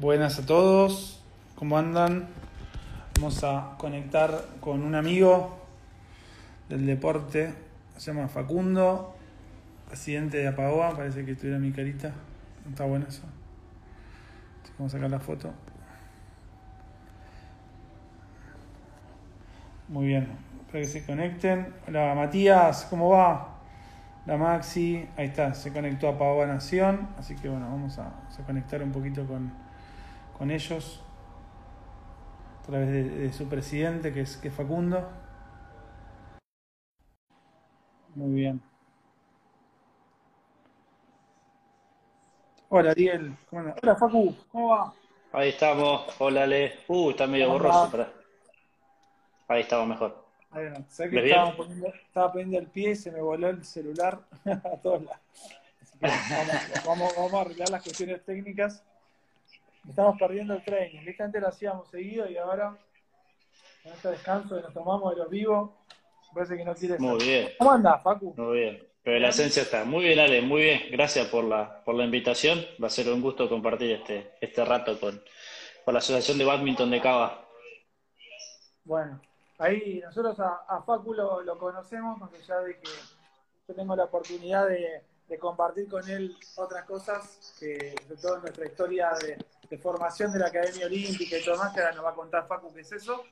Buenas a todos, ¿cómo andan? Vamos a conectar con un amigo del deporte, se llama Facundo, presidente de Apagoa, parece que tuviera mi carita, está bueno eso. Vamos a sacar la foto. Muy bien, espero que se conecten. Hola Matías, ¿cómo va? La Maxi, ahí está, se conectó a Paola Nación, así que bueno, vamos a, vamos a conectar un poquito con, con ellos a través de, de, su presidente, que es, que es Facundo. Muy bien. Hola, Ariel. Hola, Facu. ¿Cómo va? Ahí estamos. Hola, Ale. Uh, está medio ¿Cómo borroso. Para... Ahí estamos mejor. Va. Sabés que estaba poniendo, estaba poniendo el pie y se me voló el celular a todos lados. Vamos, vamos, vamos a arreglar las cuestiones técnicas. Estamos perdiendo el training. ¿Viste? Antes lo hacíamos seguido y ahora, con este descanso que nos tomamos de los vivos, parece que no quiere Muy bien, ¿Cómo andás, Facu? muy bien. Pero la esencia está. Muy bien, Ale. Muy bien. Gracias por la, por la invitación. Va a ser un gusto compartir este, este rato con, con la Asociación de Badminton de Cava. Bueno, ahí nosotros a, a Facu lo, lo conocemos, más allá de que yo tengo la oportunidad de, de compartir con él otras cosas, que sobre todo en nuestra historia de, de formación de la Academia Olímpica y todo más, que ahora nos va a contar Facu qué es eso.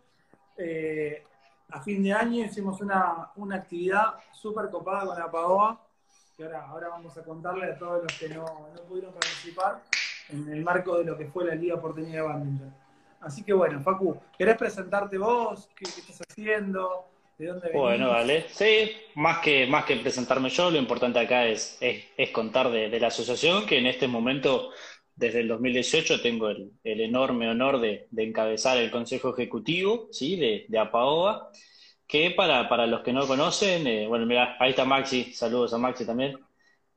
Eh, a fin de año hicimos una, una actividad súper copada con la PAOA, que ahora, ahora vamos a contarle a todos los que no, no pudieron participar en el marco de lo que fue la Liga Porteña de Badminton. Así que bueno, Facu, ¿querés presentarte vos? ¿Qué, estás haciendo? ¿De dónde? Bueno, vale. Sí, más que, más que presentarme yo, lo importante acá es, es, es contar de, de la asociación, que en este momento, desde el 2018, tengo el, el enorme honor de, de encabezar el Consejo Ejecutivo, ¿sí? de, de APAOA, que para, para los que no conocen, eh, bueno, mira, ahí está Maxi, saludos a Maxi también,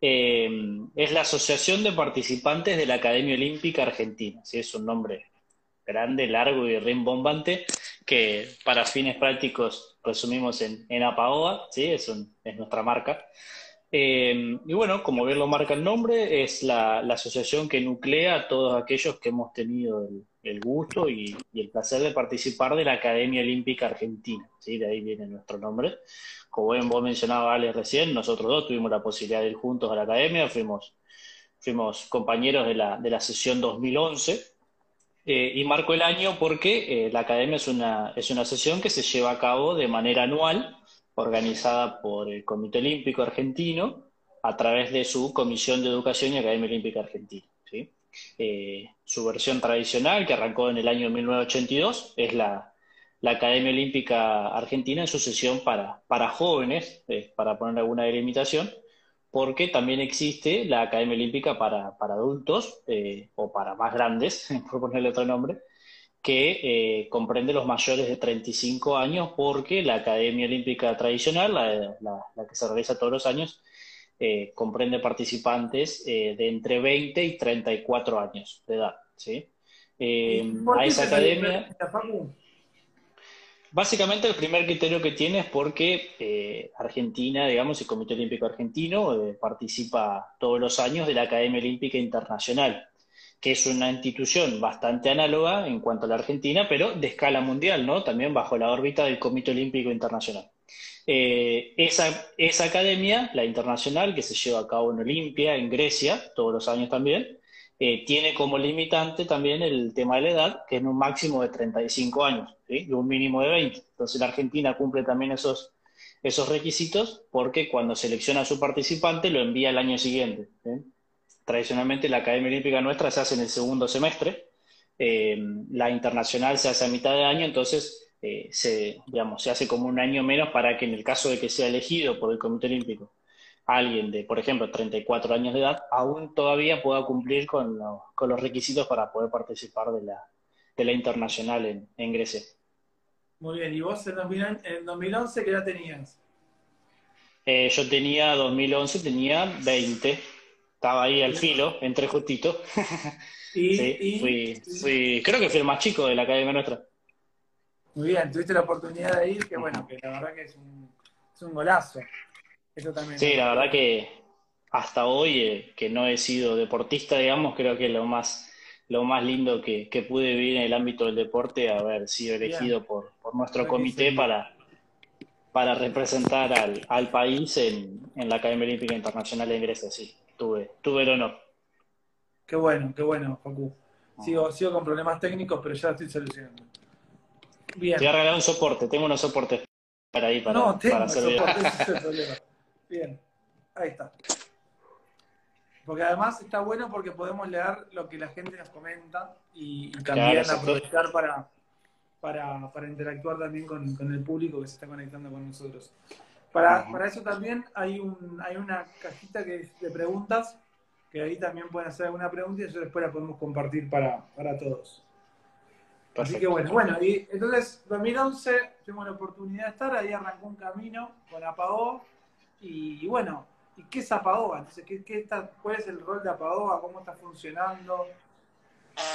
eh, es la Asociación de Participantes de la Academia Olímpica Argentina, ¿sí? Es un nombre grande, largo y rimbombante, que para fines prácticos resumimos en, en APAOA, ¿sí? Es, un- es nuestra marca. Eh, y bueno, como bien lo marca el nombre, es la, asociación que nuclea a todos aquellos que hemos tenido el, gusto y, y el placer de participar de la Academia Olímpica Argentina, ¿sí? De ahí viene nuestro nombre. Como bien vos mencionabas, Ale, recién, nosotros dos tuvimos la posibilidad de ir juntos a la Academia, fuimos, fuimos compañeros de la, de la sesión 2011. Eh, y marco el año porque eh, la academia es una, es una sesión que se lleva a cabo de manera anual, organizada por el Comité Olímpico Argentino a través de su Comisión de Educación y Academia Olímpica Argentina. Eh, su versión tradicional, que arrancó en el año 1982, es la, la Academia Olímpica Argentina en su sesión para, para jóvenes, eh, para poner alguna delimitación, porque también existe la Academia Olímpica para, para adultos eh, o para más grandes, por ponerle otro nombre, que eh, comprende los mayores de 35 años, porque la Academia Olímpica tradicional, la, la- la que se realiza todos los años, eh, comprende participantes eh, de entre 20 y 34 años de edad. ¿sí? Eh, ¿Y por a esa academia. Básicamente el primer criterio que tiene es porque eh, Argentina, digamos, el Comité Olímpico Argentino eh, participa todos los años de la Academia Olímpica Internacional, que es una institución bastante análoga en cuanto a la Argentina, pero de escala mundial, ¿no? También bajo la órbita del Comité Olímpico Internacional. Eh, esa, esa academia, la internacional, que se lleva a cabo en Olimpia, en Grecia, todos los años también, eh, tiene como limitante también el tema de la edad, que es un máximo de 35 años, y un mínimo de 20. Entonces la Argentina cumple también esos, esos requisitos porque cuando selecciona a su participante lo envía el año siguiente. Tradicionalmente la Academia Olímpica nuestra se hace en el segundo semestre, eh, la internacional se hace a mitad de año, entonces eh, se, digamos, se hace como un año menos para que en el caso de que sea elegido por el Comité Olímpico alguien de, por ejemplo, 34 años de edad, aún todavía pueda cumplir con, lo- con los requisitos para poder participar de la, de la internacional en, en Grecia. Muy bien, ¿y vos en 2000 en 2011 qué edad tenías? Eh, yo tenía 2011, tenía 20, estaba ahí al filo, entré justito. Y, Sí, y- fui, fui, creo que fui el más chico de la academia nuestra. Muy bien, tuviste la oportunidad de ir, que bueno, que la verdad que es un, es un golazo. Eso también. Sí, la verdad que hasta hoy, eh, que no he sido deportista, digamos, creo que lo más, lo más lindo que, pude vivir en el ámbito del deporte, haber sido elegido por, nuestro comité para, para representar al, país en, la Academia Olímpica Internacional de Grecia, sí, tuve, tuve el honor. Qué bueno, qué bueno, Facu. Sigo, sigo con problemas técnicos, pero ya estoy solucionando. Bien. Te voy a regalar un soporte, tengo unos soportes para ahí para, no, tengo soporte, ese es el problema. Bien, ahí está. Porque además está bueno porque podemos leer lo que la gente nos comenta y, también aprovechar para, para, interactuar también con, el público que se está conectando con nosotros. Para, para eso también hay, un, hay una cajita que es de preguntas, que ahí también pueden hacer alguna pregunta y eso después la podemos compartir para, todos. Así que bueno, bueno, y entonces 2011 tuvimos la oportunidad de estar, ahí arrancó un camino con Apagó y, bueno, ¿y qué es Apagoa? Entonces, ¿qué, qué está, ¿cuál es el rol de Apagoa? ¿Cómo está funcionando?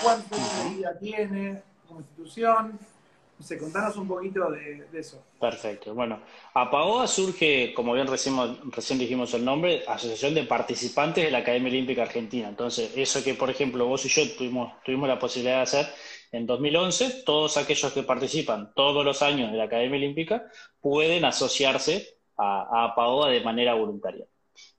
¿Cuánto de vida tiene como institución? Contanos un poquito de, eso. Perfecto. Bueno, APAOA surge, como bien recién, dijimos el nombre, Asociación de Participantes de la Academia Olímpica Argentina. Entonces, eso que, por ejemplo, vos y yo tuvimos, la posibilidad de hacer en 2011, todos aquellos que participan todos los años de la Academia Olímpica pueden asociarse a, a APAOA de manera voluntaria.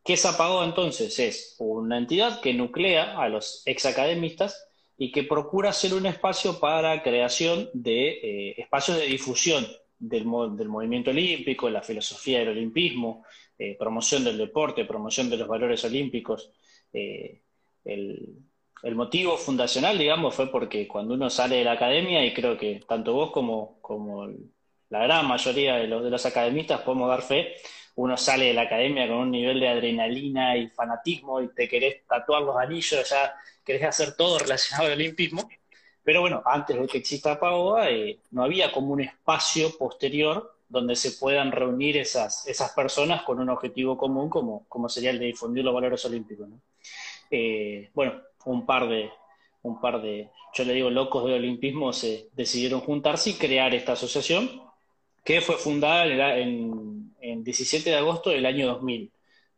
¿Qué es APAOA entonces? Es una entidad que nuclea a los exacademistas y que procura ser un espacio para creación de eh, espacios de difusión del, movimiento olímpico, la filosofía del olimpismo, eh, promoción del deporte, promoción de los valores olímpicos. Eh, el, motivo fundacional, digamos, fue porque cuando uno sale de la academia, y creo que tanto vos como, como la gran mayoría de los, de los academistas podemos dar fe, uno sale de la academia con un nivel de adrenalina y fanatismo y te querés tatuar los anillos, ya querés hacer todo relacionado al olimpismo. Pero bueno, antes de que exista PAOA, eh, no había como un espacio posterior donde se puedan reunir esas, esas personas con un objetivo común, como, como sería el de difundir los valores olímpicos. Eh, bueno, un par de, un par de, yo le digo, locos de olimpismo se decidieron juntarse y crear esta asociación, que fue fundada en, en 17 de agosto del año 2000.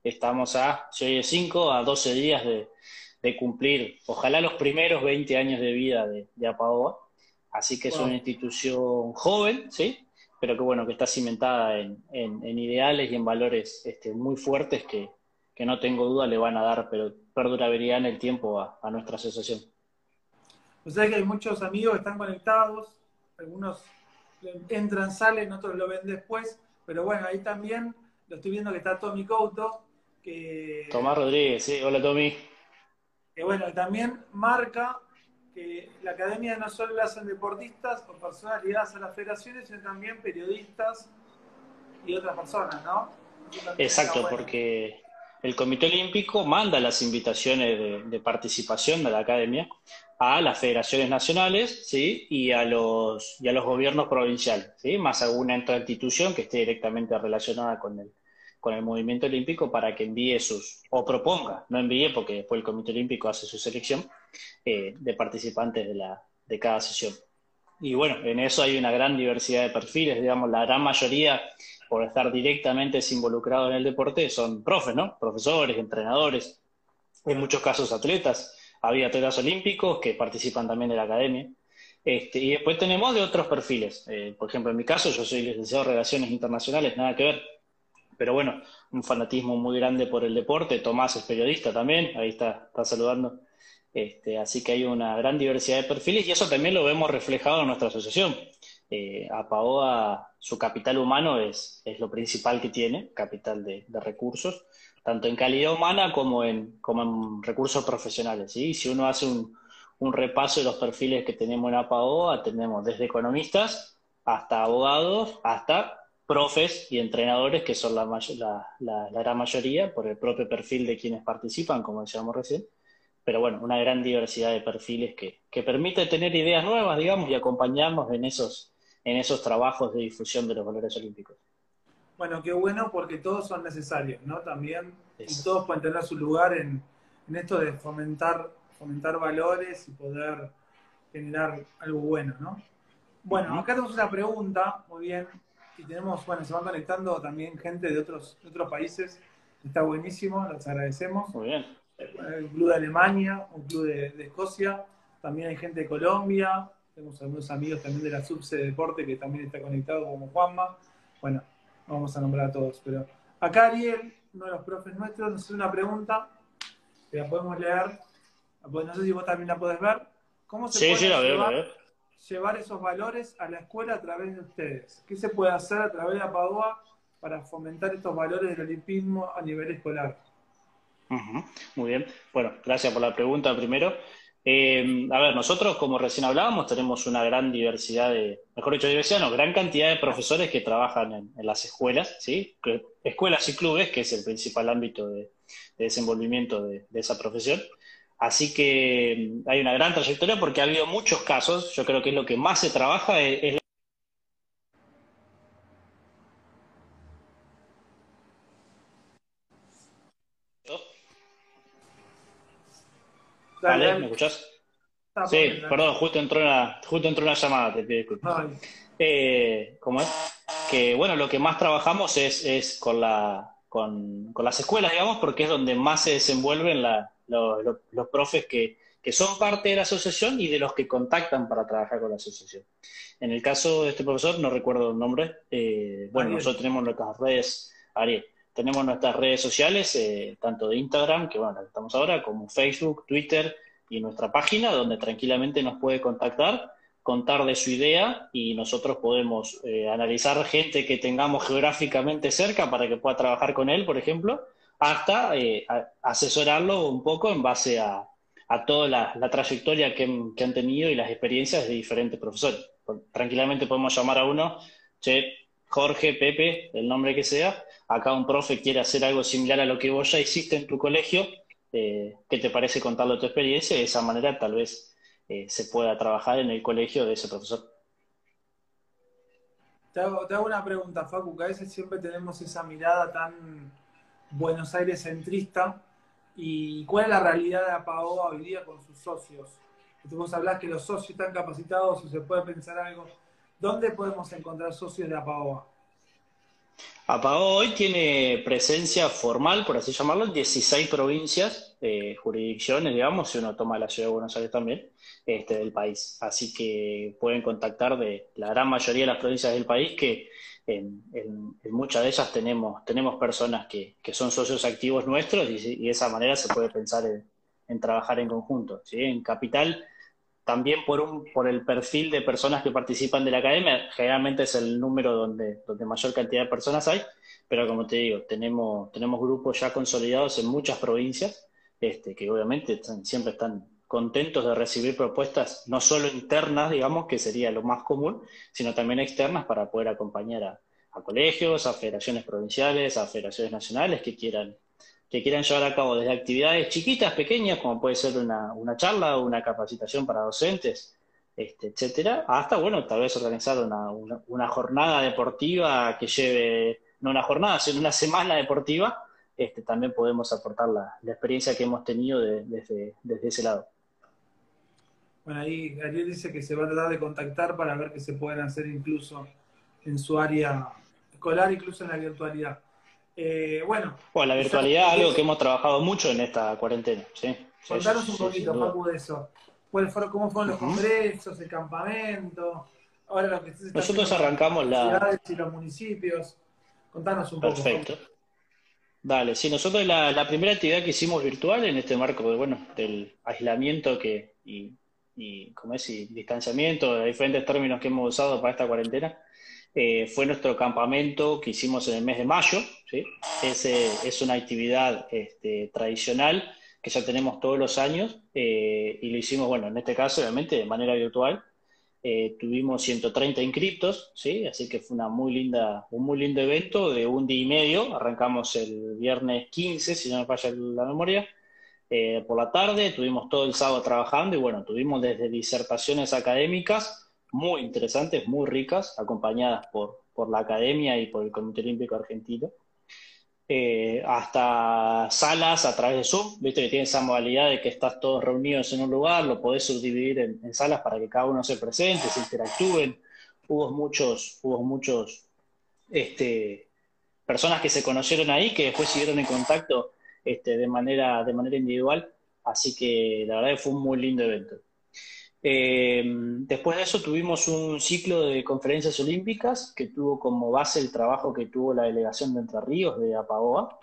Estamos a, 5 a 12 días de, cumplir, ojalá los primeros 20 años de vida de, de APAOA. Así que es una institución joven, ¿sí? Pero que bueno, que está cimentada en, ideales y en valores este, muy fuertes que, no tengo duda le van a dar pero perdurabilidad en el tiempo a, nuestra asociación. O sea que hay muchos amigos que están conectados, algunos entran, salen, otros lo ven después, pero bueno, ahí también lo estoy viendo que está Tommy Couto. Que, Tomás Rodríguez, sí, hola Tommy. Que bueno, también marca que la academia no solo la hacen deportistas o personas ligadas a las federaciones, sino también periodistas y otras personas, ¿no? Exacto, porque el Comité Olímpico manda las invitaciones de, participación de la academia a las federaciones nacionales ¿sí? y, a los, y a los gobiernos provinciales, ¿sí? más alguna otra institución que esté directamente relacionada con el, con el movimiento olímpico para que envíe sus, o proponga, no envíe porque después el Comité Olímpico hace su selección eh, de participantes de, la, de cada sesión. Y bueno, en eso hay una gran diversidad de perfiles, digamos, la gran mayoría por estar directamente involucrados en el deporte son profes, ¿no? Profesores, entrenadores, en muchos casos atletas. Había atletas olímpicos que participan también de la academia. Este, y después tenemos de otros perfiles. Eh, por ejemplo, en mi caso, yo soy licenciado en Relaciones Internacionales, nada que ver. Pero bueno, un fanatismo muy grande por el deporte. Tomás es periodista también, ahí está, está saludando. Este, así que hay una gran diversidad de perfiles y eso también lo vemos reflejado en nuestra asociación. Eh, APAOA, su capital humano es, es, lo principal que tiene, capital de, recursos, tanto en calidad humana como en, como en recursos profesionales. ¿sí? Si uno hace un, repaso de los perfiles que tenemos en APAOA, tenemos desde economistas hasta abogados, hasta profes y entrenadores, que son la, la, la, la, gran mayoría, por el propio perfil de quienes participan, como decíamos recién. Pero bueno, una gran diversidad de perfiles que, que permite tener ideas nuevas, digamos, y acompañarnos en esos, en esos trabajos de difusión de los valores olímpicos. Bueno, qué bueno porque todos son necesarios, ¿no? También y todos pueden tener su lugar en, esto de fomentar, fomentar valores y poder generar algo bueno, ¿no? Bueno, acá tenemos una pregunta, muy bien, y tenemos, bueno, se van conectando también gente de otros, otros países, está buenísimo, los agradecemos. Muy bien. Un club de Alemania, un club de, de Escocia, también hay gente de Colombia, tenemos algunos amigos también de la subse de deporte que también está conectado como Juanma. Bueno, vamos a nombrar a todos, pero acá Ariel, uno de los profes nuestros, nos hace una pregunta que la podemos leer, no sé si vos también la podés ver. ¿Cómo se puede llevar, llevar, esos valores a la escuela a través de ustedes? ¿Qué se puede hacer a través de la PADOA para fomentar estos valores del olimpismo a nivel escolar? Muy bien. Bueno, gracias por la pregunta primero. Eh, a ver, nosotros, como recién hablábamos, tenemos una gran diversidad de, mejor dicho, diversidad, no, gran cantidad de profesores que trabajan en, las escuelas, ¿sí? escuelas y clubes, que es el principal ámbito de, desenvolvimiento de, esa profesión. Así que hay una gran trayectoria porque ha habido muchos casos, yo creo que es lo que más se trabaja, es, ¿me escuchás? Sí, perdón, justo entró una, justo entró una llamada, te pido disculpas. Eh, ¿Cómo es? Que bueno, lo que más trabajamos es, es con, la, con, las escuelas, digamos, porque es donde más se desenvuelven los, profes que, son parte de la asociación y de los que contactan para trabajar con la asociación. En el caso de este profesor, no recuerdo el nombre, eh, bueno, nosotros tenemos nuestras redes, Ariel, tenemos nuestras redes sociales, eh, tanto de Instagram, que bueno, estamos ahora, como Facebook, Twitter, y nuestra página donde tranquilamente nos puede contactar, contar de su idea y nosotros podemos eh, analizar gente que tengamos geográficamente cerca para que pueda trabajar con él, por ejemplo, hasta eh, asesorarlo un poco en base a, toda la, trayectoria que, han tenido y las experiencias de diferentes profesores. Tranquilamente podemos llamar a uno, che, Jorge, Pepe, el nombre que sea, acá un profe quiere hacer algo similar a lo que vos ya hiciste en tu colegio, eh, qué te parece contarle tu experiencia de esa manera tal vez eh, se pueda trabajar en el colegio de ese profesor. Te hago, una pregunta, Facu, que a veces siempre tenemos esa mirada tan Buenos Aires centrista. ¿Y cuál es la realidad de APAOA hoy día con sus socios? Vos hablás que los socios están capacitados o se puede pensar algo. ¿Dónde podemos encontrar socios de APAOA? APAO hoy tiene presencia formal, por así llamarlo, en 16 provincias, eh, jurisdicciones, digamos, si uno toma la ciudad de Buenos Aires también, este, del país. Así que pueden contactar de la gran mayoría de las provincias del país, que en, muchas de ellas tenemos, tenemos personas que, son socios activos nuestros y, de esa manera se puede pensar en, trabajar en conjunto. ¿sí? En Capital también por, un, por el perfil de personas que participan de la academia, generalmente es el número donde, donde mayor cantidad de personas hay, pero como te digo, tenemos, tenemos grupos ya consolidados en muchas provincias, este, que obviamente siempre están contentos de recibir propuestas, no solo internas, digamos, que sería lo más común, sino también externas para poder acompañar a, a colegios, a federaciones provinciales, a federaciones nacionales que quieran que quieran llevar a cabo desde actividades chiquitas, pequeñas, como puede ser una, una charla o una capacitación para docentes, este, etcétera, hasta, bueno, tal vez organizar una, una, jornada deportiva que lleve, no una jornada, sino una semana deportiva, este, también podemos aportar la, la experiencia que hemos tenido desde, desde ese lado. Bueno, ahí Ariel dice que se va a tratar de contactar para ver qué se pueden hacer incluso en su área escolar, incluso en la virtualidad. Eh, bueno. la virtualidad es algo que hemos trabajado mucho en esta cuarentena. ¿sí? Contanos un poquito, Papu, de eso. ¿Cómo fueron los congresos, el campamento? Ahora lo que Nosotros arrancamos la. y los municipios. Contanos un poco. Perfecto. Dale, sí, nosotros la, la, primera actividad que hicimos virtual en este marco de, bueno, del aislamiento que, y, y, como es, y distanciamiento, de diferentes términos que hemos usado para esta cuarentena, eh, fue nuestro campamento que hicimos en el mes de mayo. ¿sí? es una actividad este, tradicional que ya tenemos todos los años eh, y lo hicimos, bueno, en este caso obviamente de manera virtual. Eh, tuvimos 130 inscriptos, ¿sí? así que fue una muy linda, un muy lindo evento de un día y medio. Arrancamos el viernes 15, si no me falla la memoria, por la tarde, tuvimos todo el sábado trabajando y bueno, tuvimos desde disertaciones académicas muy interesantes, muy ricas, acompañadas por, por la academia y por el Comité Olímpico Argentino. Eh, hasta salas a través de Zoom, viste que tiene esa modalidad de que estás todos reunidos en un lugar, lo podés subdividir en, salas para que cada uno se presente, se interactúen. Hubo muchos, hubo muchos este, personas que se conocieron ahí, que después siguieron en contacto este, de, manera, de manera individual, así que la verdad fue un muy lindo evento. Eh, después de eso tuvimos un ciclo de conferencias olímpicas que tuvo como base el trabajo que tuvo la delegación de Entre Ríos de APAOA.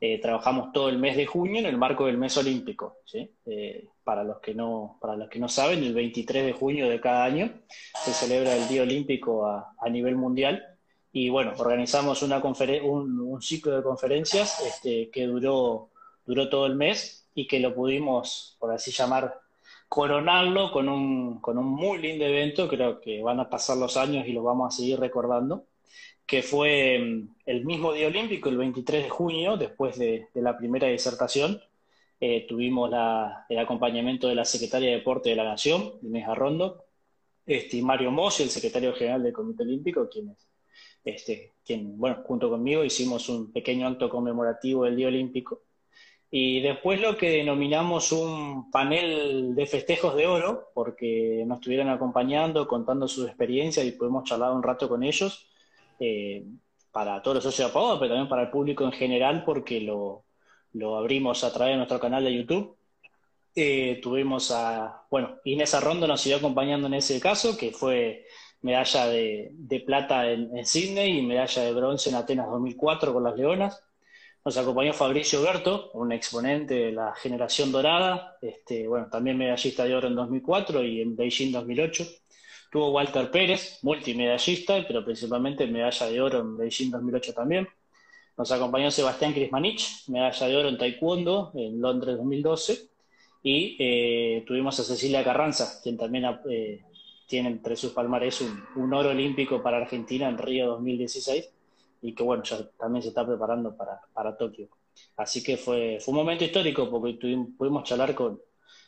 Eh, trabajamos todo el mes de junio en el marco del mes olímpico. Eh, para, los que no, para los que no saben, el 23 de junio de cada año se celebra el Día Olímpico a, nivel mundial. Y bueno, organizamos una un, un, ciclo de conferencias este, que duró, duró todo el mes y que lo pudimos, por así llamar, coronarlo con un, con un muy lindo evento, creo que van a pasar los años y lo vamos a seguir recordando, que fue mm, el mismo día olímpico, el 23 de junio, después de, la primera disertación, eh, tuvimos el acompañamiento de la secretaria de Deporte de la Nación, Inés Arrondo, este, y Mario Mossi, el secretario general del Comité Olímpico, quienes, este, quien, bueno, junto conmigo hicimos un pequeño acto conmemorativo del Día Olímpico y después lo que denominamos un panel de festejos de oro, porque nos estuvieron acompañando, contando sus experiencias y pudimos charlar un rato con ellos, eh, para todos los socios de Apagado, pero también para el público en general, porque lo, lo abrimos a través de nuestro canal de YouTube. Eh, tuvimos a, bueno, Inés Arrondo nos siguió acompañando en ese caso, que fue medalla de, plata en, en Sydney y medalla de bronce en Atenas 2004 con las Leonas. Nos acompañó Fabricio Berto, un exponente de la generación dorada, este, bueno, también medallista de oro en 2004 y en Beijing 2008. Tuvo Walter Pérez, multimedallista, pero principalmente medalla de oro en Beijing 2008 también. Nos acompañó Sebastián Krismanich, medalla de oro en Taekwondo en Londres 2012. Y eh, tuvimos a Cecilia Carranza, quien también eh, tiene entre sus palmares un, un oro olímpico para Argentina en Río 2016 y que bueno, ya también se está preparando para, para Tokio. Así que fue, fue un momento histórico porque tuvimos, pudimos charlar con,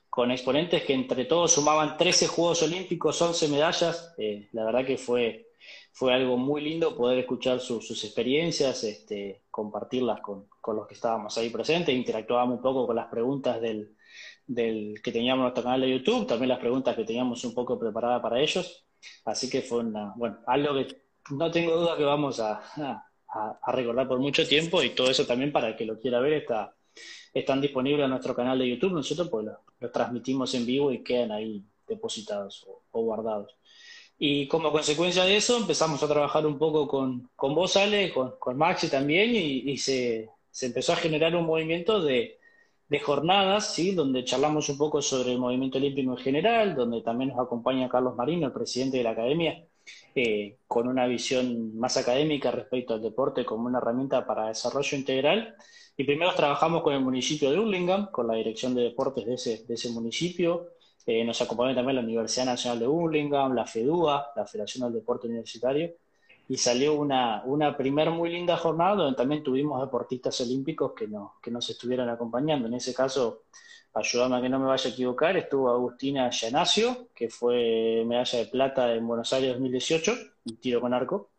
con exponentes que entre todos sumaban 13 Juegos Olímpicos, 11 medallas. Eh, la verdad que fue, fue algo muy lindo poder escuchar sus experiencias, este, compartirlas con, con, los que estábamos ahí presentes, interactuábamos un poco con las preguntas del, del que teníamos en nuestro canal de YouTube, también las preguntas que teníamos un poco preparadas para ellos. Así que fue una, bueno, algo que no tengo duda que vamos a, recordar por mucho tiempo y todo eso también para el que lo quiera ver está, están disponibles en nuestro canal de YouTube. Nosotros pues lo, transmitimos en vivo y quedan ahí depositados o, guardados. Y como consecuencia de eso empezamos a trabajar un poco con, con vos, Ale, con, con Maxi también y, se, se, empezó a generar un movimiento de, de jornadas, ¿sí? donde charlamos un poco sobre el movimiento olímpico en general, donde también nos acompaña Carlos Marino, el presidente de la academia, eh, con una visión más académica respecto al deporte como una herramienta para desarrollo integral. Y primero trabajamos con el municipio de Hurlingham, con la dirección de deportes de ese, de ese municipio. Eh, nos acompañó también la Universidad Nacional de Hurlingham, la FEDUA, la Federación del Deporte Universitario. Y salió una, una primer muy linda jornada donde también tuvimos deportistas olímpicos que, no, que nos estuvieron acompañando. En ese caso, ayúdame a que no me vaya a equivocar, estuvo Agustina Yanasio, que fue medalla de plata en Buenos Aires 2018, un tiro con arco,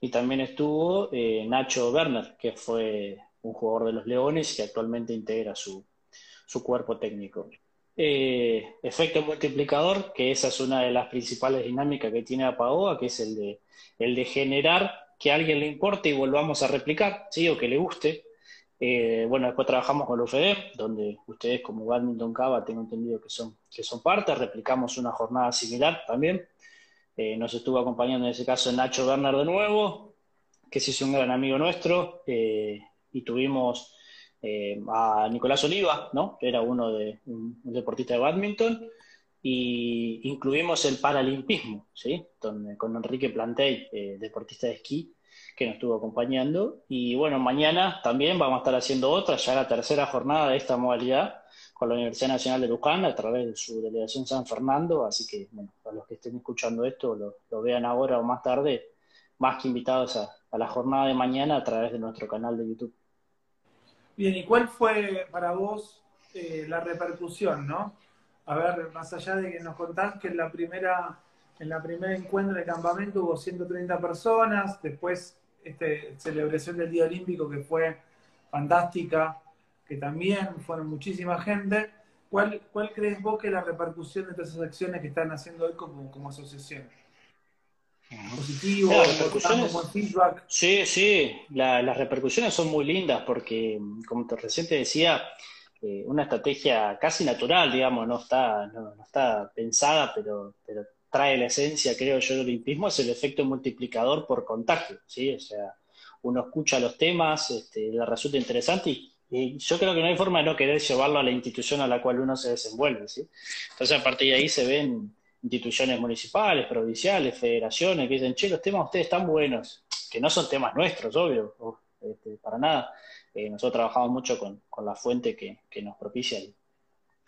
y también estuvo eh, Nacho Werner, que fue un jugador de los Leones que actualmente integra su, su cuerpo técnico. Eh, efecto multiplicador, que esa es una de las principales dinámicas que tiene APAOA, que es el de, el de generar que a alguien le importe y volvamos a replicar, ¿sí? o que le guste, eh, bueno, después trabajamos con la UFED, donde ustedes como Badminton Cava tengo entendido que son, que son parte, replicamos una jornada similar también. Eh, nos estuvo acompañando en ese caso Nacho Bernard de nuevo, que sí es un gran amigo nuestro, y tuvimos a Nicolás Oliva, ¿no? era uno de un, deportista de badminton, y incluimos el paralimpismo, ¿sí? Con Enrique Plantey, deportista de esquí, que nos estuvo acompañando. Y bueno, mañana también vamos a estar haciendo otra, ya la tercera jornada de esta modalidad con la Universidad Nacional de Luján a través de su delegación San Fernando. Así que, bueno, para los que estén escuchando esto, lo, vean ahora o más tarde, más que invitados a, la jornada de mañana a través de nuestro canal de YouTube. Bien, ¿y cuál fue para vos eh, la repercusión, no? A ver, más allá de que nos contás que en la primera en la primera encuentro de campamento hubo 130 personas, después este, celebración del Día Olímpico que fue fantástica, que también fueron muchísima gente. ¿Cuál, cuál crees vos que es la repercusión de todas esas acciones que están haciendo hoy como, como asociación? Positivo, feedback. Sí, sí, las repercusiones son muy lindas porque, como te recién te decía, eh, una estrategia casi natural, digamos, no está, no, está pensada, pero, pero trae la esencia, creo yo, del olimpismo, es el efecto multiplicador por contagio, ¿sí? O sea, uno escucha los temas, este, le resulta interesante y, yo creo que no hay forma de no querer llevarlo a la institución a la cual uno se desenvuelve, ¿sí? Entonces, a partir de ahí se ven instituciones municipales, provinciales, federaciones, que dicen, che, los temas ustedes están buenos, que no son temas nuestros, obvio, este, para nada. Eh, nosotros trabajamos mucho con, la fuente que, nos propicia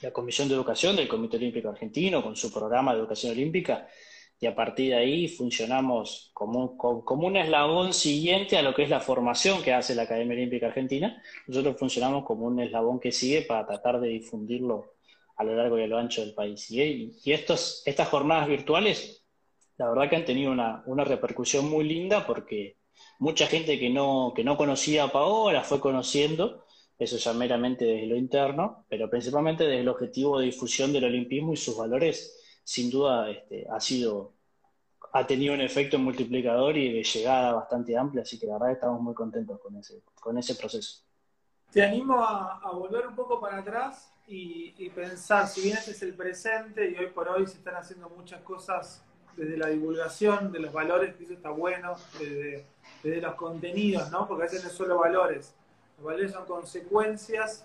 la Comisión de Educación del Comité Olímpico Argentino, con su programa de educación olímpica, y a partir de ahí funcionamos como, como, un eslabón siguiente a lo que es la formación que hace la Academia Olímpica Argentina. Nosotros funcionamos como un eslabón que sigue para tratar de difundirlo a lo largo y a lo ancho del país. Y, estos, estas jornadas virtuales, la verdad que han tenido una, una repercusión muy linda porque mucha gente que no, que no conocía a Paola fue conociendo, eso ya meramente desde lo interno, pero principalmente desde el objetivo de difusión del olimpismo y sus valores, sin duda este, ha sido, ha tenido un efecto multiplicador y de llegada bastante amplia, así que la verdad estamos muy contentos con ese, con ese proceso. Te animo a, volver un poco para atrás y, pensar, si bien este es el presente y hoy por hoy se están haciendo muchas cosas desde la divulgación de los valores, que eso está bueno, desde desde los contenidos, ¿no? Porque a veces no es solo valores. Los valores son consecuencias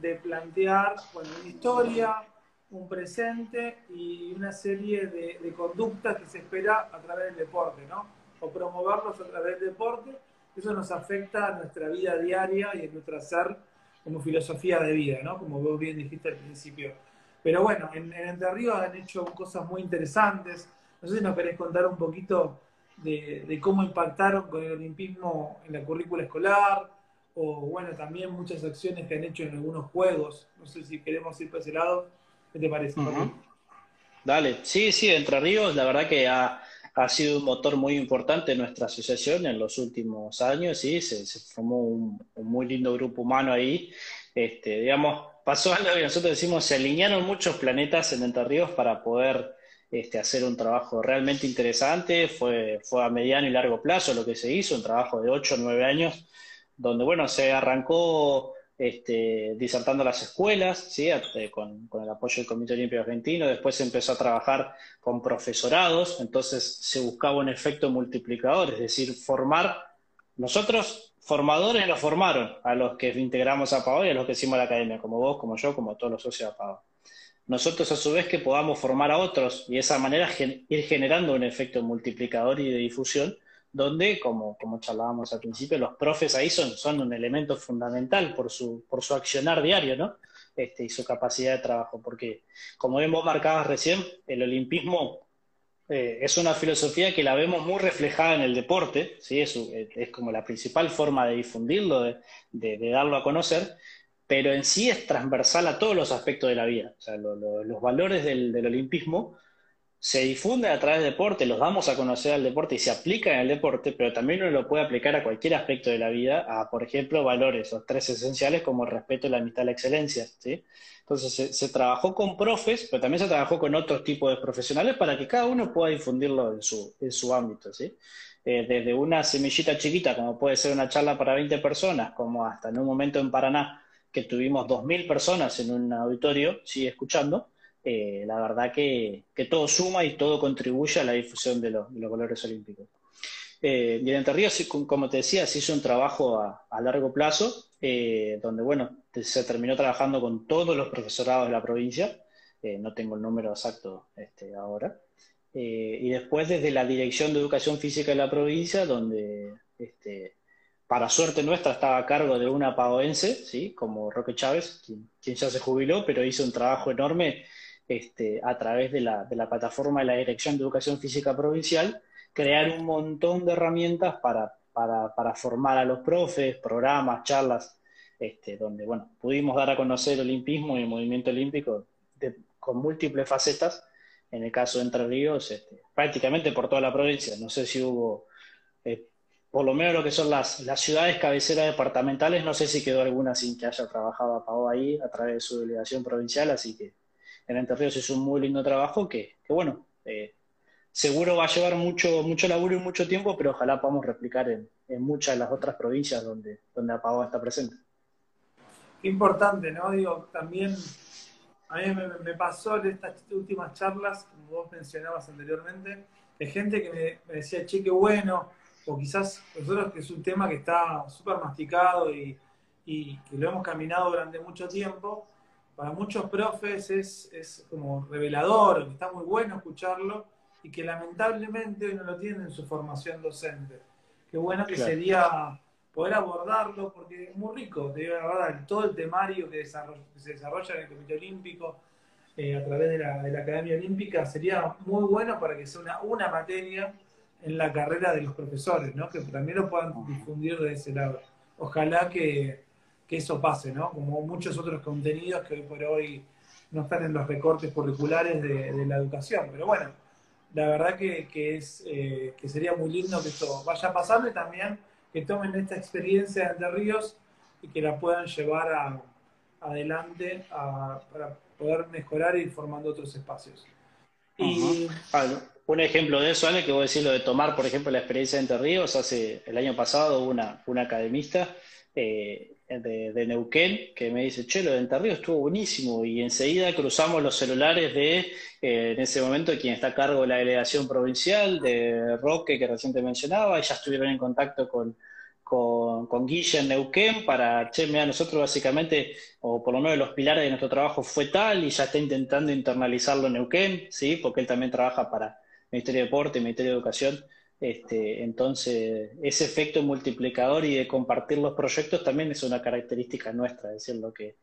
de plantear bueno, una historia, un presente y una serie de, conductas que se espera a través del deporte, ¿no? O promoverlos a través del deporte. Eso nos afecta a nuestra vida diaria y a nuestro ser como filosofía de vida, ¿no? Como vos bien dijiste al principio. Pero bueno, en, en Entre Ríos han hecho cosas muy interesantes. No sé si nos querés contar un poquito de, cómo impactaron con el olimpismo en la currícula escolar, o bueno, también muchas acciones que han hecho en algunos juegos. No sé si queremos ir por ese lado. ¿Qué te parece? Dale, sí, sí, Entre Ríos, la verdad que ha, sido un motor muy importante en nuestra asociación en los últimos años, sí, se, formó un, muy lindo grupo humano ahí. Este, digamos, pasó algo que nosotros decimos, se alinearon muchos planetas en Entre Ríos para poder este, hacer un trabajo realmente interesante, fue, fue a mediano y largo plazo lo que se hizo, un trabajo de 8 o 9 años, donde bueno, se arrancó este, disertando las escuelas, ¿sí? Eh, con, el apoyo del Comité Olímpico Argentino, después empezó a trabajar con profesorados, entonces se buscaba un efecto multiplicador, es decir, formar, nosotros formadores nos formaron a los que integramos a PAO y a los que hicimos la academia, como vos, como yo, como todos los socios de PAO nosotros a su vez que podamos formar a otros y de esa manera ir generando un efecto multiplicador y de difusión, donde, como, como charlábamos al principio, los profes ahí son, son un elemento fundamental por su, por su accionar diario, ¿no? Este, y su capacidad de trabajo, porque como vemos marcabas recién, el olimpismo eh, es una filosofía que la vemos muy reflejada en el deporte, ¿sí? es, es como la principal forma de difundirlo, de, de darlo a conocer, pero en sí es transversal a todos los aspectos de la vida. Los valores del, olimpismo se difunden a través del deporte, los damos a conocer al deporte y se aplican en el deporte, pero también uno lo puede aplicar a cualquier aspecto de la vida, a, por ejemplo, valores, los tres esenciales como el respeto, la amistad, la excelencia. ¿sí? Entonces, se, trabajó con profes, pero también se trabajó con otros tipos de profesionales para que cada uno pueda difundirlo en su, en su ámbito. ¿sí? Eh, desde una semillita chiquita, como puede ser una charla para 20 personas, como hasta en un momento en Paraná, que tuvimos 2.000 personas en un auditorio, sigue escuchando, eh, la verdad que, todo suma y todo contribuye a la difusión de, los, valores olímpicos. Eh, y en Entre Ríos, como te decía, se hizo un trabajo a, largo plazo, eh, donde, bueno, se terminó trabajando con todos los profesorados de la provincia, no tengo el número exacto este, ahora, y después desde la Dirección de Educación Física de la provincia, donde este, para suerte nuestra, estaba a cargo de una pagoense, ¿sí? como Roque Chávez, quien, ya se jubiló, pero hizo un trabajo enorme este, a través de la, plataforma de la Dirección de Educación Física Provincial, crear un montón de herramientas para, formar a los profes, programas, charlas, este, donde bueno, pudimos dar a conocer el olimpismo y el movimiento olímpico con múltiples facetas, en el caso de Entre Ríos, este, prácticamente por toda la provincia. No sé si hubo eh, por lo menos lo que son las, las ciudades cabeceras departamentales, no sé si quedó alguna sin que haya trabajado a Pau ahí a través de su delegación provincial, así que en Entre Ríos es un muy lindo trabajo que, bueno, eh, seguro va a llevar mucho, mucho laburo y mucho tiempo, pero ojalá podamos replicar en, muchas de las otras provincias donde, donde Apagó está presente. qué importante, ¿no? Digo, también a mí me, pasó en estas últimas charlas, como vos mencionabas anteriormente, de gente que me, decía, che, qué bueno, o quizás nosotros que es un tema que está súper masticado y, y, que lo hemos caminado durante mucho tiempo, para muchos profes es, es como revelador, está muy bueno escucharlo y que lamentablemente no lo tienen en su formación docente. Qué bueno que sería poder abordarlo, porque es muy rico, te digo la verdad, todo el temario que, se desarrolla en el Comité Olímpico eh, a través de la, de la, Academia Olímpica sería muy bueno para que sea una, una materia en la carrera de los profesores, ¿no? que también lo puedan difundir de ese lado. Ojalá que, que eso pase, ¿no? como muchos otros contenidos que hoy por hoy no están en los recortes curriculares de, la educación. Pero bueno, la verdad que, es, eh, que sería muy lindo que esto vaya a pasarle también que tomen esta experiencia de Entre Ríos y que la puedan llevar adelante para poder mejorar e ir formando otros espacios. Y... un ejemplo de eso, Ale, que voy a decir lo de tomar, por ejemplo, la experiencia de Entre Ríos. Hace el año pasado una, una academista eh, de, Neuquén que me dice, che, lo de Entre estuvo buenísimo. Y enseguida cruzamos los celulares de, eh, en ese momento, quien está a cargo de la delegación provincial, de Roque, que reciente mencionaba, y ya estuvieron en contacto con, con, con Guille en Neuquén para, che, mira, nosotros básicamente, o por lo menos los pilares de nuestro trabajo fue tal, y ya está intentando internalizarlo en Neuquén, ¿sí? Porque él también trabaja para Ministerio de Deporte, Ministerio de Educación. Este, entonces, ese efecto multiplicador y de compartir los proyectos también es una característica nuestra, es decir, lo que,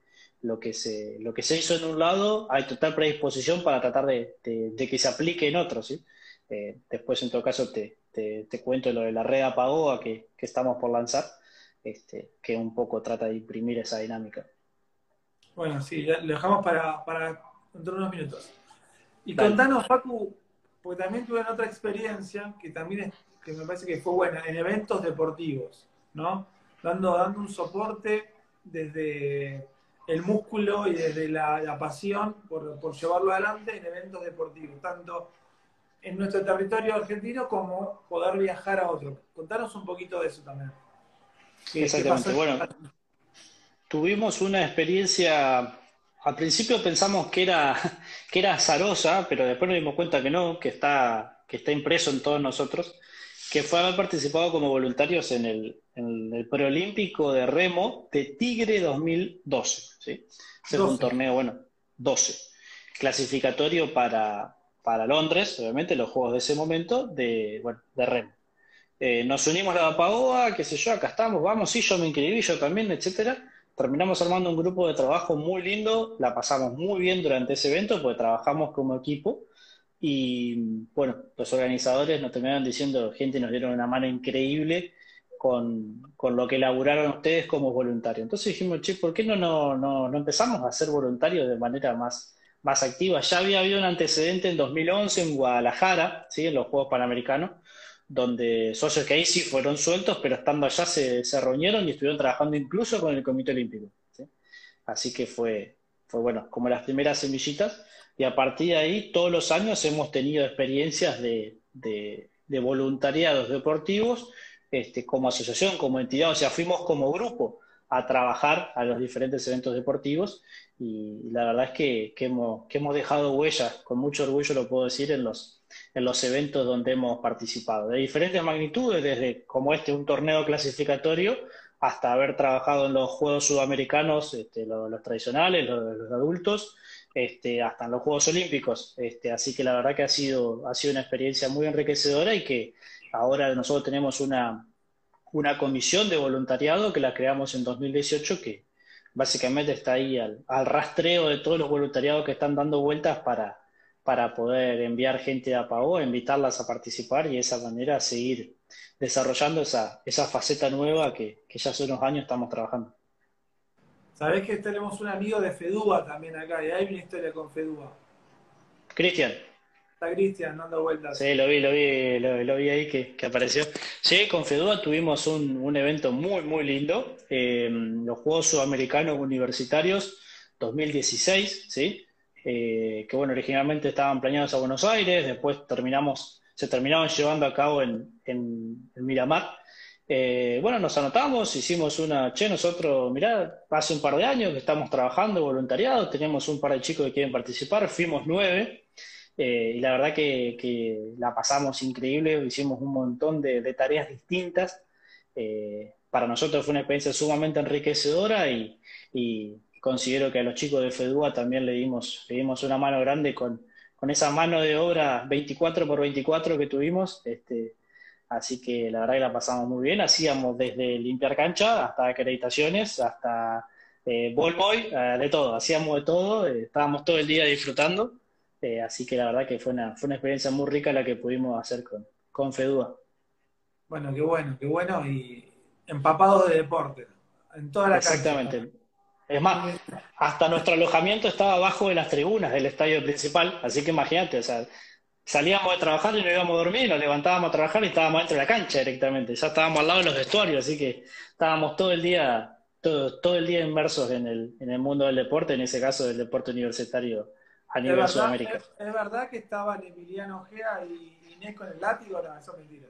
lo que, se, lo que se hizo en un lado, hay total predisposición para tratar de, que se aplique en otros. ¿sí? Eh, después, en todo caso, te, te, cuento lo de la red Apagoa que, que estamos por lanzar, este, que un poco trata de imprimir esa dinámica. Bueno, sí, lo dejamos para, para dentro de unos minutos. Y contanos, Facu, porque también tuve otra experiencia que también que me parece que fue buena, en eventos deportivos, ¿no? Dando, dando un soporte desde el músculo y desde la, pasión por, llevarlo adelante en eventos deportivos, tanto en nuestro territorio argentino como poder viajar a otro. Contanos un poquito de eso también. Exactamente. Bueno, tuvimos una experiencia al principio pensamos que era, que era azarosa, pero después nos dimos cuenta que no, que está, que está impreso en todos nosotros, que fue haber participado como voluntarios en el, en el preolímpico de remo de Tigre 2012. ¿sí? Ese fue un torneo, bueno, 12. Clasificatorio para, para Londres, obviamente, los juegos de ese momento, de, bueno, de remo. Eh, nos unimos a la Paoa, qué sé yo, acá estamos, vamos, sí, yo me inscribí, yo también, etcétera terminamos armando un grupo de trabajo muy lindo, la pasamos muy bien durante ese evento, porque trabajamos como equipo. Y bueno, los organizadores nos terminaron diciendo, gente, nos dieron una mano increíble con, lo que elaboraron ustedes como voluntarios. Entonces dijimos, che, ¿por qué no, no, no, empezamos a ser voluntarios de manera más, más activa? Ya había habido un antecedente en 2011 en Guadalajara, ¿sí? en los Juegos Panamericanos, donde socios que ahí sí fueron sueltos, pero estando allá se, se reunieron y estuvieron trabajando incluso con el Comité Olímpico. Así que fue, fue, bueno, como las primeras semillitas, y a partir de ahí todos los años hemos tenido experiencias de, de, voluntariados deportivos este, como asociación, como entidad, o sea, fuimos como grupo a trabajar a los diferentes eventos deportivos y la verdad es que, que, hemos, que hemos dejado huellas, con mucho orgullo lo puedo decir, en los, en los eventos donde hemos participado, de diferentes magnitudes, desde como este, un torneo clasificatorio, hasta haber trabajado en los Juegos Sudamericanos, este, los, tradicionales, los, adultos, este, hasta en los Juegos Olímpicos. Este, así que la verdad que ha sido, ha sido una experiencia muy enriquecedora y que ahora nosotros tenemos una, una comisión de voluntariado que la creamos en 2018 que básicamente está ahí al rastreo de todos los voluntariados que están dando vueltas para, para poder enviar gente a PAO, invitarlas a participar y de esa manera seguir desarrollando esa, esa faceta nueva que, ya hace unos años estamos trabajando. Sabés que tenemos un amigo de FEDUA también acá, y hay una historia con FEDUA. Cristian. Está Cristian dando vueltas. Sí, lo vi, lo vi, lo, vi ahí que, apareció. Sí, con FEDUA tuvimos un, evento muy, muy lindo, eh, los Juegos Sudamericanos Universitarios 2016, ¿sí? Eh, que bueno, originalmente estaban planeados a Buenos Aires, después terminamos, se terminaban llevando a cabo en, Miramar. Eh, bueno, nos anotamos, hicimos una, che, nosotros, mirá, hace un par de años que estamos trabajando voluntariado, tenemos un par de chicos que quieren participar, fuimos nueve, eh, y la verdad que, la pasamos increíble, hicimos un montón de, tareas distintas. Para nosotros fue una experiencia sumamente enriquecedora y, considero que a los chicos de FEDUA también le dimos, le dimos una mano grande con, con esa mano de obra 24 por 24 que tuvimos. Este, Así que la verdad que la pasamos muy bien. Hacíamos desde limpiar cancha hasta acreditaciones, hasta eh, ball boy, eh, de todo. Hacíamos de todo. Eh, estábamos todo el día disfrutando. Eh, así que la verdad que fue una, fue una experiencia muy rica la que pudimos hacer con, con Fedúa. Bueno, qué bueno, qué bueno. Y empapados de deporte. En toda la Exactamente. Es más, hasta nuestro alojamiento estaba abajo de las tribunas del estadio principal, así que imagínate, o sea, salíamos de trabajar y nos íbamos a dormir, nos levantábamos a trabajar y estábamos dentro de la cancha directamente. Ya estábamos al lado de los vestuarios, así que estábamos todo el día, todo, todo el día inmersos en el, en el mundo del deporte, en ese caso del deporte universitario a nivel de Sudamérica. Es, verdad que estaban Emiliano Ojea y Inés con el látigo? No, eso es mentira.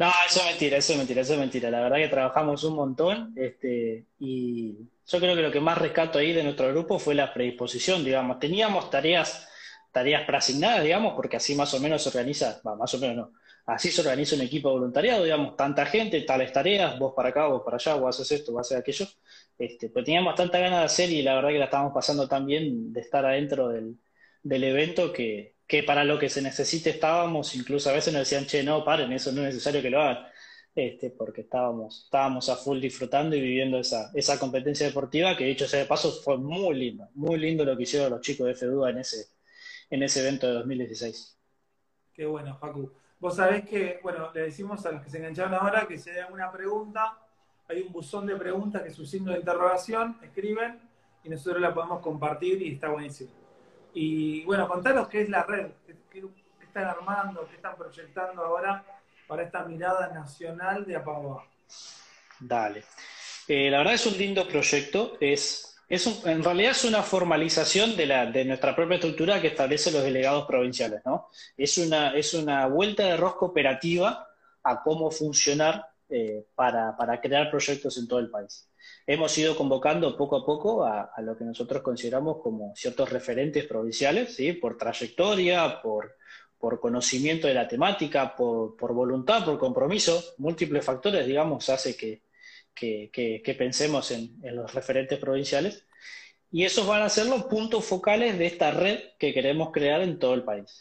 No, eso es mentira, eso es mentira, eso es mentira. La verdad que trabajamos un montón este, y yo creo que lo que más rescato ahí de nuestro grupo fue la predisposición, digamos. Teníamos tareas tareas preasignadas, digamos, porque así más o menos se organiza, más o menos no, así se organiza un equipo de voluntariado, digamos, tanta gente, tales tareas, vos para acá, vos para allá, vos haces esto, vos haces aquello. Este, pues teníamos tanta ganas de hacer y la verdad que la estábamos pasando tan bien de estar adentro del, evento que, que, para lo que se necesite estábamos, incluso a veces nos decían, che, no, paren, eso no es necesario que lo hagan. Este, porque estábamos, estábamos a full disfrutando y viviendo esa, esa competencia deportiva que dicho sea de paso fue muy lindo, muy lindo lo que hicieron los chicos de FEDUA en ese, en ese evento de 2016. Qué bueno, Facu. Vos sabés que, bueno, le decimos a los que se engancharon ahora que si hay alguna pregunta, hay un buzón de preguntas que es un signo de interrogación, escriben y nosotros la podemos compartir y está buenísimo. Y bueno, contanos qué es la red, qué, están armando, qué están proyectando ahora para esta mirada nacional de Apagua. Dale. Eh, la verdad es un lindo proyecto, es en realidad es una formalización de, la, de nuestra propia estructura que establece los delegados provinciales, ¿no? Es una, es una vuelta de rosca operativa a cómo funcionar eh, para, para, crear proyectos en todo el país. Hemos ido convocando poco a poco a, a, lo que nosotros consideramos como ciertos referentes provinciales, ¿sí? por trayectoria, por, por conocimiento de la temática, por, por voluntad, por compromiso, múltiples factores, digamos, hace que, que, pensemos en, los referentes provinciales. Y esos van a ser los puntos focales de esta red que queremos crear en todo el país.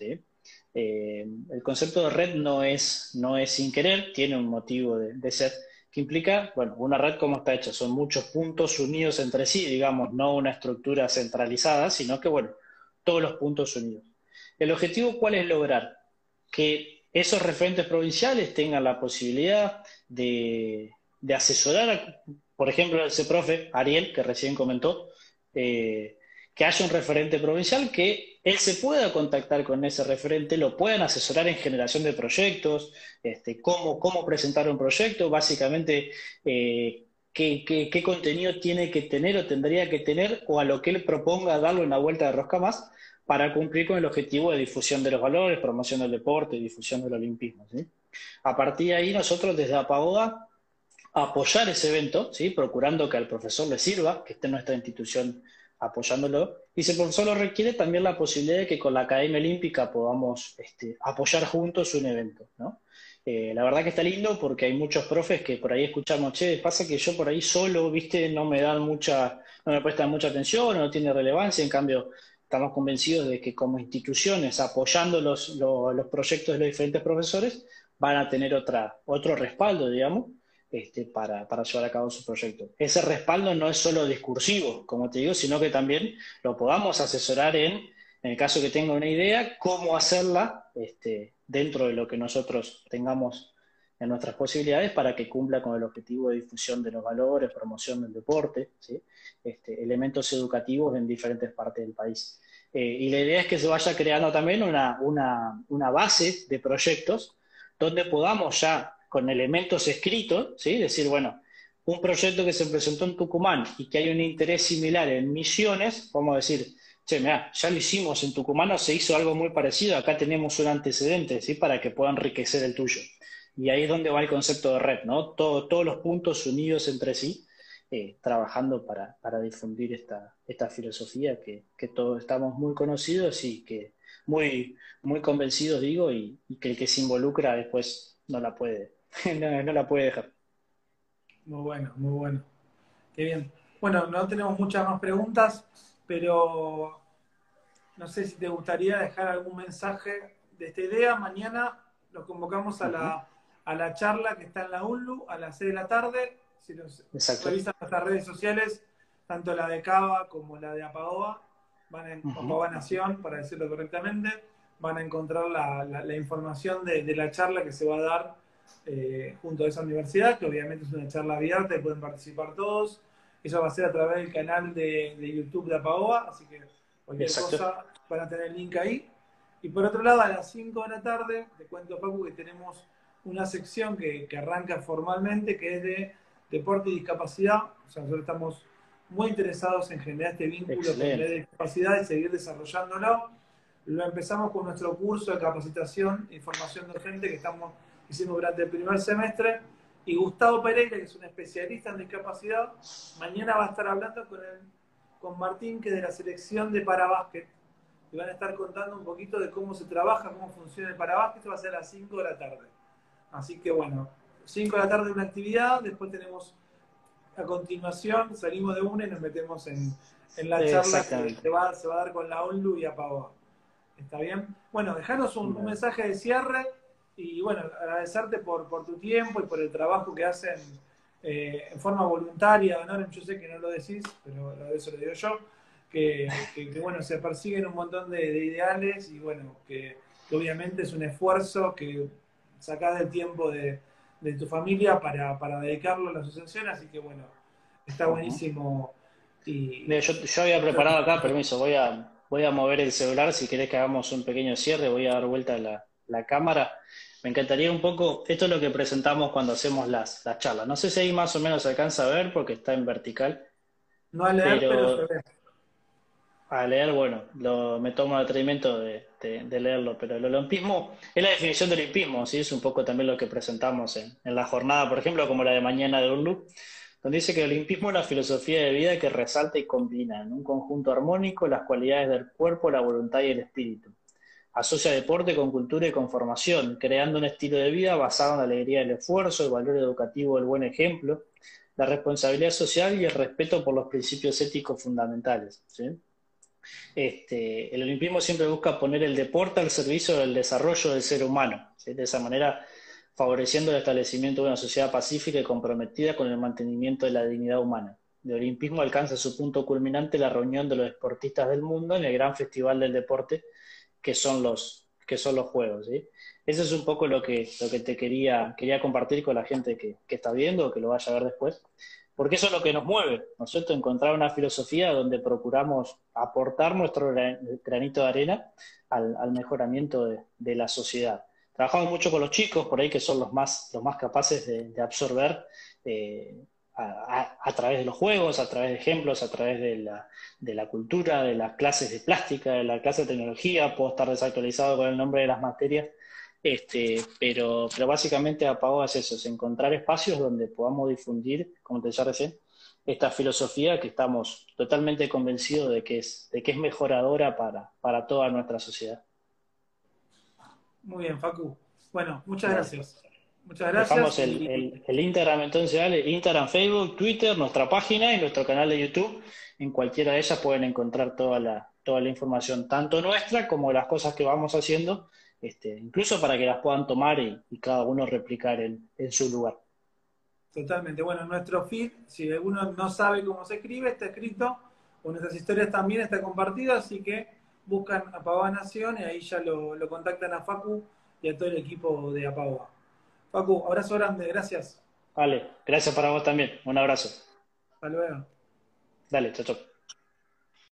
Eh, el concepto de red no es, no es sin querer, tiene un motivo de, ser que implica, bueno, una red como está hecha, son muchos puntos unidos entre sí, digamos, no una estructura centralizada, sino que, bueno, todos los puntos unidos. ¿El objetivo cuál es lograr? Que esos referentes provinciales tengan la posibilidad de, de asesorar, por ejemplo, ese profe, Ariel, que recién comentó, eh, que haya un referente provincial, que él se pueda contactar con ese referente, lo puedan asesorar en generación de proyectos, este, cómo, cómo presentar un proyecto, básicamente eh, qué, contenido tiene que tener o tendría que tener, o a lo que él proponga darle una vuelta de rosca más para cumplir con el objetivo de difusión de los valores, promoción del deporte, difusión del olimpismo. A partir de ahí, nosotros desde APAODA apoyar ese evento, ¿sí? procurando que al profesor le sirva, que esté en nuestra institución apoyándolo. Y si el profesor lo requiere, también la posibilidad de que con la Academia Olímpica podamos este, apoyar juntos un evento. Eh, la verdad que está lindo porque hay muchos profes que por ahí escuchamos, che, pasa que yo por ahí solo, viste, no me dan mucha, no me prestan mucha atención, no tiene relevancia, en cambio estamos convencidos de que como instituciones apoyando los, los proyectos de los diferentes profesores van a tener otra, otro respaldo, digamos, este, para, llevar a cabo su proyecto. Ese respaldo no es solo discursivo, como te digo, sino que también lo podamos asesorar en, en el caso que tenga una idea, cómo hacerla este, dentro de lo que nosotros tengamos en nuestras posibilidades para que cumpla con el objetivo de difusión de los valores, promoción del deporte, este, elementos educativos en diferentes partes del país. Eh, y la idea es que se vaya creando también una, una base de proyectos donde podamos ya con elementos escritos, ¿sí? Decir, bueno, un proyecto que se presentó en Tucumán y que hay un interés similar en Misiones, vamos a decir, che, mira, ya lo hicimos en Tucumán, se hizo algo muy parecido, acá tenemos un antecedente, ¿sí? Para que pueda enriquecer el tuyo. y ahí es donde va el concepto de red, ¿no? todos los puntos unidos entre sí, eh, trabajando para, difundir esta, esta filosofía que, todos estamos muy conocidos y que muy, muy convencidos, digo, y, que el que se involucra después no la puede, no, la puede dejar. Muy bueno, muy bueno. Qué bien. Bueno, no tenemos muchas más preguntas, pero no sé si te gustaría dejar algún mensaje de esta idea. Mañana los convocamos a la, a la charla que está en la UNLU a las 6 de la tarde. Si los revisan nuestras redes sociales, tanto la de Cava como la de Apagoa, van en uh Nación, para decirlo correctamente, van a encontrar la, información de, la charla que se va a dar eh, junto a esa universidad, que obviamente es una charla abierta y pueden participar todos. Eso va a ser a través del canal de, YouTube de Apagoa, así que cualquier cosa van a tener el link ahí. Y por otro lado, a las 5 de la tarde, te cuento, Paco, que tenemos una sección que, arranca formalmente, que es de deporte y discapacidad. O sea, nosotros estamos muy interesados en generar este vínculo con la discapacidad y seguir desarrollándolo. Lo empezamos con nuestro curso de capacitación e información docente que estamos hicimos durante el primer semestre. Y Gustavo Pereira, que es un especialista en discapacidad, mañana va a estar hablando con, el, con Martín, que es de la selección de parabásquet y van a estar contando un poquito de cómo se trabaja, cómo funciona el parabásquet. Esto va a ser a las 5 de la tarde. Así que bueno, 5 de la tarde una actividad, después tenemos a continuación, salimos de una y nos metemos en, la charla que se va, a dar con la ONLU y a Pavoa. ¿Está bien? Bueno, dejanos un, mensaje de cierre y bueno, agradecerte por, por tu tiempo y por el trabajo que hacen eh, en forma voluntaria. Yo sé que no lo decís, pero eso lo digo yo que, bueno, se persiguen un montón de, ideales y bueno, que, obviamente es un esfuerzo que sacás del tiempo de, tu familia para, para, dedicarlo a la asociación, así que bueno, está buenísimo. Y, yo, yo había preparado acá, permiso, voy a, voy a mover el celular, si querés que hagamos un pequeño cierre, voy a dar vuelta la, la cámara. Me encantaría un poco, esto es lo que presentamos cuando hacemos las, las charlas. No sé si ahí más o menos se alcanza a ver porque está en vertical. No a leer, pero, se ve a leer, bueno, lo, me tomo el atrevimiento de, leerlo, pero el olimpismo es la definición del olimpismo, ¿sí? es un poco también lo que presentamos en, la jornada, por ejemplo, como la de mañana de Urlu, donde dice que el olimpismo es la filosofía de vida que resalta y combina en un conjunto armónico las cualidades del cuerpo, la voluntad y el espíritu. Asocia deporte con cultura y con formación, creando un estilo de vida basado en la alegría del esfuerzo, el valor educativo del buen ejemplo, la responsabilidad social y el respeto por los principios éticos fundamentales. Este, el olimpismo siempre busca poner el deporte al servicio del desarrollo del ser humano, de esa manera favoreciendo el establecimiento de una sociedad pacífica y comprometida con el mantenimiento de la dignidad humana. El olimpismo alcanza su punto culminante la reunión de los deportistas del mundo en el gran festival del deporte que son los, que son los Juegos. Eso es un poco lo que, lo que te quería, quería compartir con la gente que, que está viendo o que lo vaya a ver después porque eso es lo que nos mueve, ¿no es cierto? Encontrar una filosofía donde procuramos aportar nuestro granito de arena al, mejoramiento de, la sociedad. Trabajamos mucho con los chicos, por ahí que son los más, los más capaces de, absorber eh, a, través de los juegos, a través de ejemplos, a través de la, de la cultura, de las clases de plástica, de la clase de tecnología, puedo estar desactualizado con el nombre de las materias, este, pero, pero básicamente Apago es eso, es encontrar espacios donde podamos difundir, como te decía recién, esta filosofía que estamos totalmente convencidos de que es, de que es mejoradora para, para toda nuestra sociedad. Muy bien, Facu. Bueno, muchas gracias. Muchas gracias. Dejamos el, el, Instagram entonces. Instagram, Facebook, Twitter, nuestra página y nuestro canal de YouTube. En cualquiera de ellas pueden encontrar toda la, toda la información, tanto nuestra como las cosas que vamos haciendo este, incluso para que las puedan tomar y, cada uno replicar en, su lugar. Totalmente. Bueno, nuestro feed, si alguno no sabe cómo se escribe, está escrito, o nuestras historias también está compartido, así que buscan Apagua Nación y ahí ya lo, contactan a Facu y a todo el equipo de Apagua. Facu, abrazo grande, gracias. Vale, gracias para vos también. Un abrazo. Hasta luego. Dale, chao, chao.